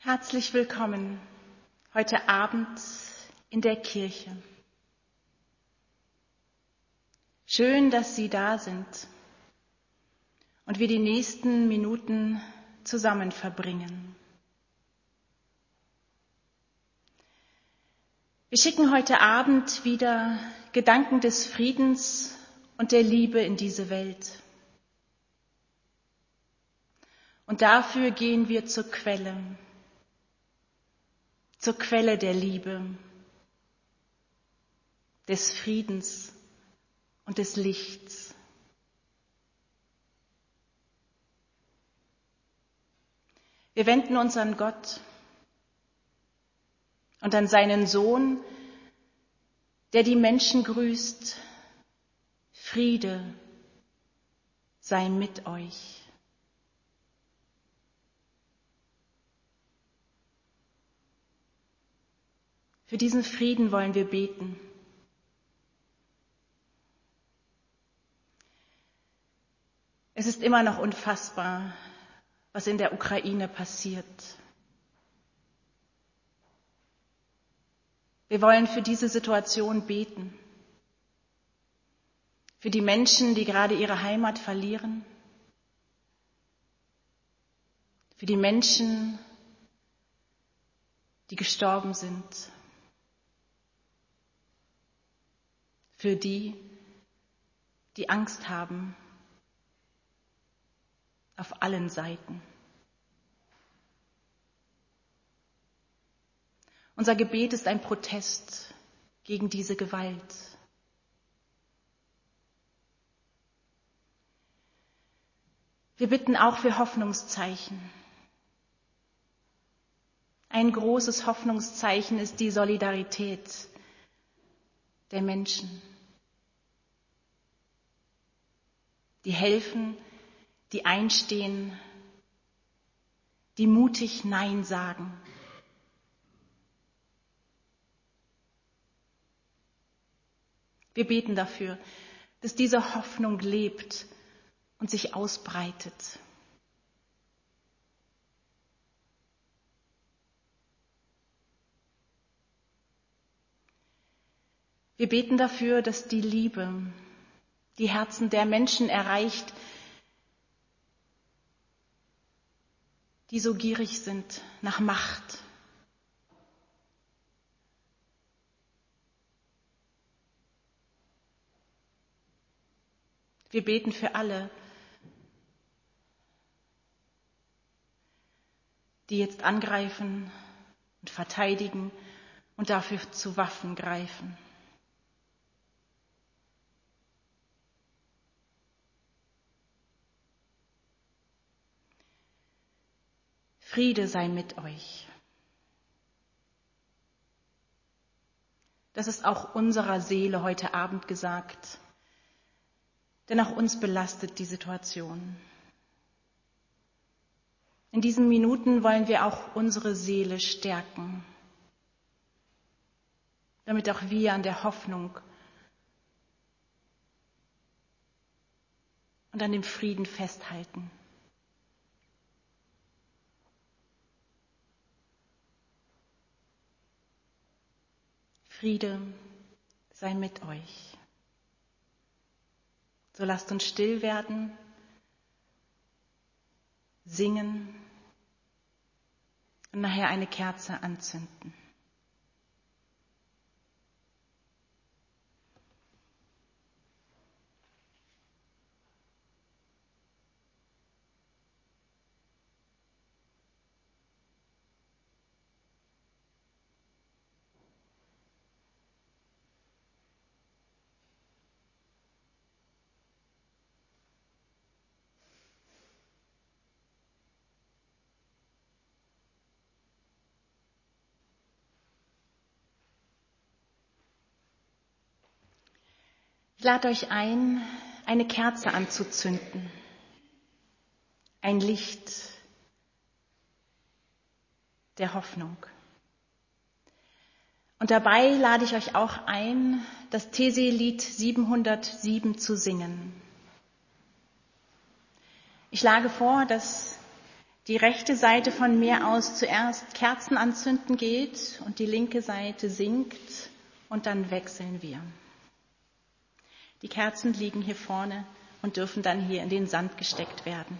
Herzlich willkommen heute Abend in der Kirche. Schön, dass Sie da sind und wir die nächsten Minuten zusammen verbringen. Wir schicken heute Abend wieder Gedanken des Friedens und der Liebe in diese Welt. Und dafür gehen wir zur Quelle, zur Quelle der Liebe, des Friedens und des Lichts. Wir wenden uns an Gott und an seinen Sohn, der die Menschen grüßt. Friede sei mit euch. Für diesen Frieden wollen wir beten. Es ist immer noch unfassbar, was in der Ukraine passiert. Wir wollen für diese Situation beten. Für die Menschen, die gerade ihre Heimat verlieren. Für die Menschen, die gestorben sind. Für die, die Angst haben auf allen Seiten. Unser Gebet ist ein Protest gegen diese Gewalt. Wir bitten auch für Hoffnungszeichen. Ein großes Hoffnungszeichen ist die Solidarität der Menschen, die helfen, die einstehen, die mutig Nein sagen. Wir beten dafür, dass diese Hoffnung lebt und sich ausbreitet. Wir beten dafür, dass die Liebe die Herzen der Menschen erreicht, die so gierig sind nach Macht. Wir beten für alle, die jetzt angreifen und verteidigen und dafür zu Waffen greifen. Friede sei mit euch. Das ist auch unserer Seele heute Abend gesagt, denn auch uns belastet die Situation. In diesen Minuten wollen wir auch unsere Seele stärken, damit auch wir an der Hoffnung und an dem Frieden festhalten. Friede sei mit euch. So lasst uns still werden, singen und nachher eine Kerze anzünden. Ich lade euch ein, eine Kerze anzuzünden. Ein Licht der Hoffnung. Und dabei lade ich euch auch ein, das These-Lied 707 zu singen. Ich schlage vor, dass die rechte Seite von mir aus zuerst Kerzen anzünden geht und die linke Seite singt und dann wechseln wir. Die Kerzen liegen hier vorne und dürfen dann hier in den Sand gesteckt werden.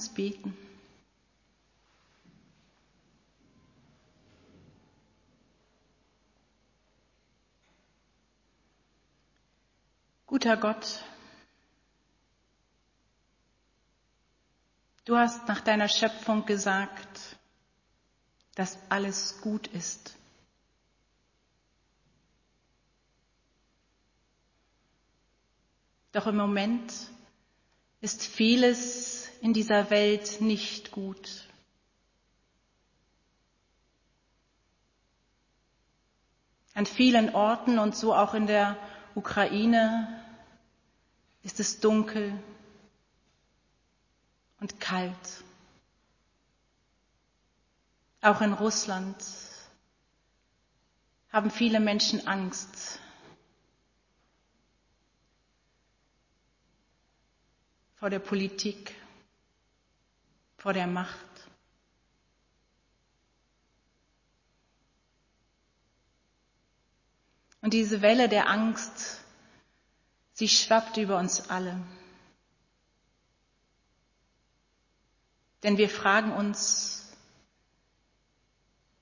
Uns beten. Guter Gott, du hast nach deiner Schöpfung gesagt, dass alles gut ist. Doch im Moment ist vieles in dieser Welt nicht gut. An vielen Orten und so auch in der Ukraine ist es dunkel und kalt. Auch in Russland haben viele Menschen Angst vor der Politik, vor der Macht. Und diese Welle der Angst, sie schwappt über uns alle. Denn wir fragen uns,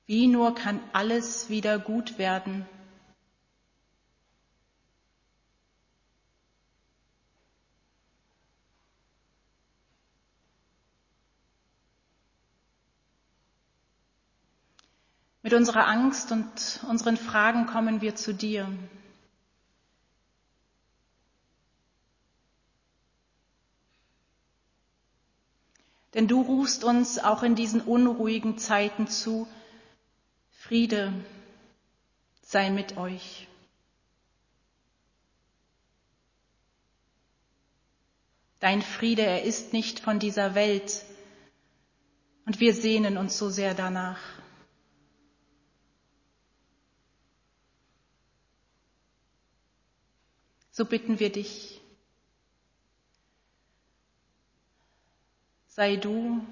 wie nur kann alles wieder gut werden, Mit unserer Angst und unseren Fragen kommen wir zu dir. Denn du rufst uns auch in diesen unruhigen Zeiten zu, Friede sei mit euch. Dein Friede, er ist nicht von dieser Welt und wir sehnen uns so sehr danach. So bitten wir dich, sei du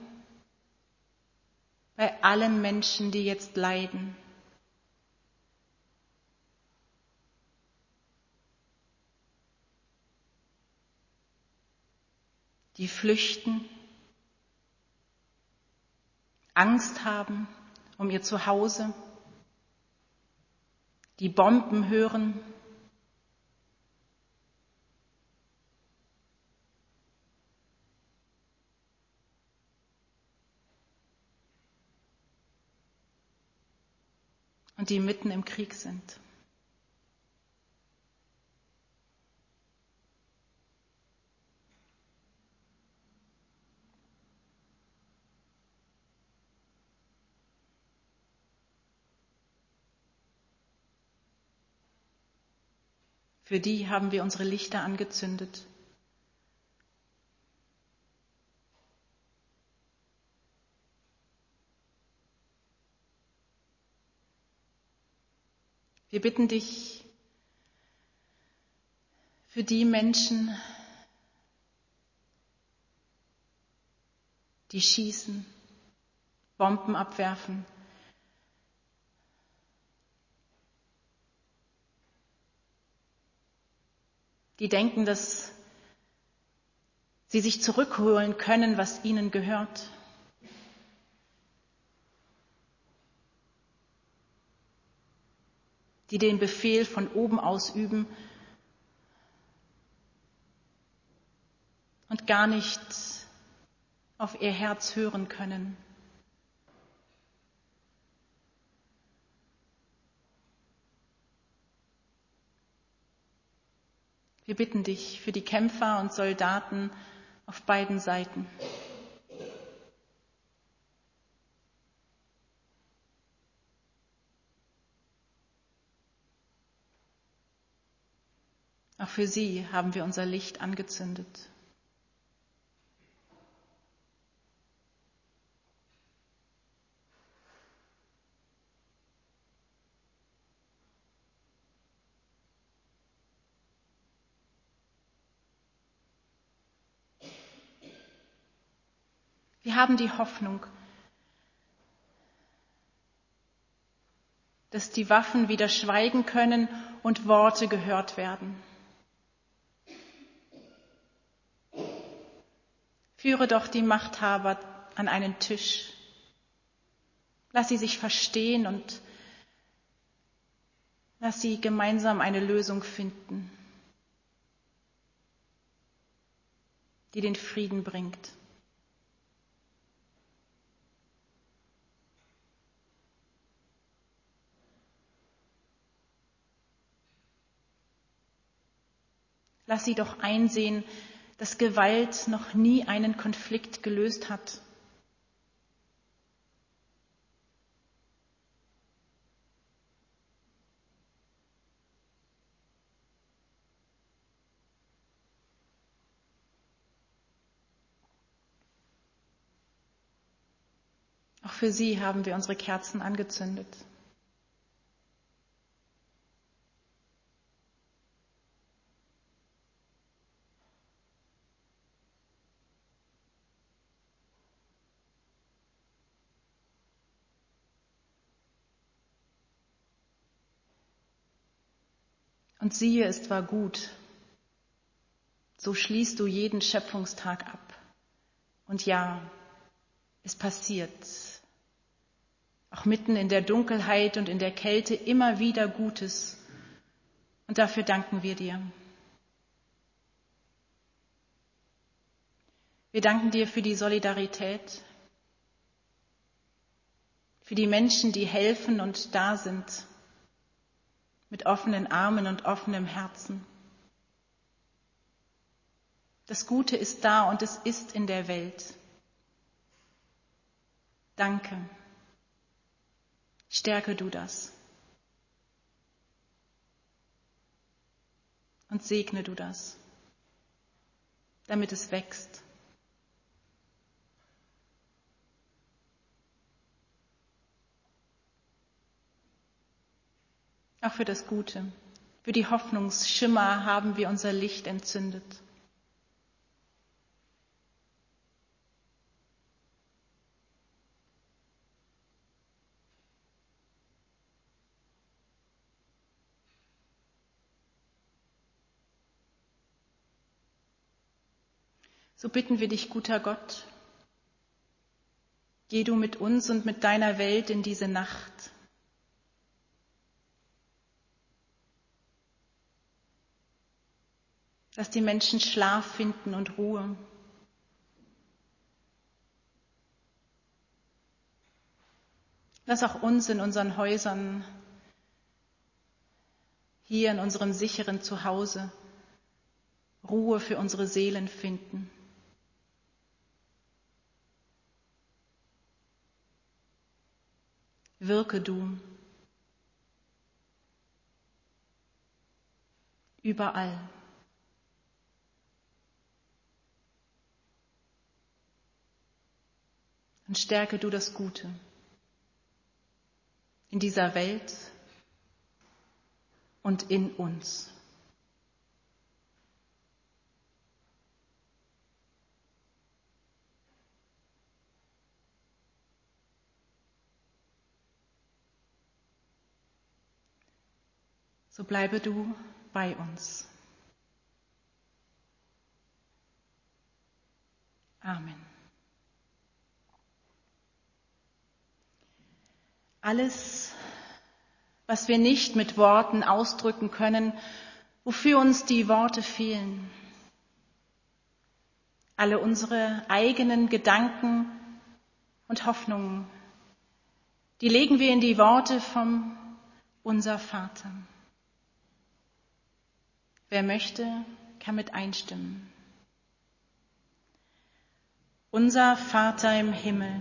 bei allen Menschen, die jetzt leiden. die flüchten, Angst haben um ihr Zuhause, die Bomben hören, die mitten im Krieg sind. Für die haben wir unsere Lichter angezündet Wir bitten dich für die Menschen, die schießen, Bomben abwerfen, die denken, dass sie sich zurückholen können, was ihnen gehört. Die den Befehl von oben ausüben und gar nicht auf ihr Herz hören können. Wir bitten dich für die Kämpfer und Soldaten auf beiden Seiten. Für sie haben wir unser Licht angezündet. Wir haben die Hoffnung, dass die Waffen wieder schweigen können und Worte gehört werden. Führe doch die Machthaber an einen Tisch. Lass sie sich verstehen und lass sie gemeinsam eine Lösung finden, die den Frieden bringt. Lass sie doch einsehen, dass Gewalt noch nie einen Konflikt gelöst hat. Auch für sie haben wir unsere Kerzen angezündet. Und siehe, es war gut. So schließt du jeden Schöpfungstag ab. Und ja, es passiert. Auch mitten in der Dunkelheit und in der Kälte immer wieder Gutes. Und dafür danken wir dir. Wir danken dir für die Solidarität, für die Menschen, die helfen und da sind mit offenen Armen und offenem Herzen. Das Gute ist da und es ist in der Welt. Danke. Stärke du das. Und segne du das, damit es wächst. Auch für das Gute, für die Hoffnungsschimmer haben wir unser Licht entzündet. So bitten wir dich, guter Gott, geh du mit uns und mit deiner Welt in diese Nacht. Lass die Menschen Schlaf finden und Ruhe. Lass auch uns in unseren Häusern, hier in unserem sicheren Zuhause, Ruhe für unsere Seelen finden. Wirke du überall. Und stärke du das Gute in dieser Welt und in uns. So bleibe du bei uns. Amen. Alles, was wir nicht mit Worten ausdrücken können, wofür uns die Worte fehlen. Alle unsere eigenen Gedanken und Hoffnungen, die legen wir in die Worte vom Unser Vater. Wer möchte, kann mit einstimmen. Unser Vater im Himmel,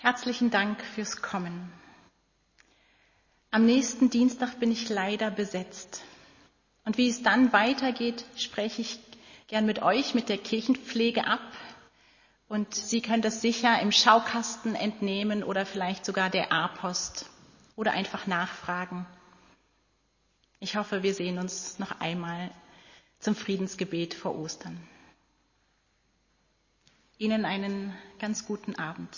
Herzlichen Dank fürs Kommen. Am nächsten Dienstag bin ich leider besetzt. Und wie es dann weitergeht, spreche ich gern mit euch, mit der Kirchenpflege ab. Und Sie können das sicher im Schaukasten entnehmen oder vielleicht sogar der A-Post oder einfach nachfragen. Ich hoffe, wir sehen uns noch einmal zum Friedensgebet vor Ostern. Ihnen einen ganz guten Abend.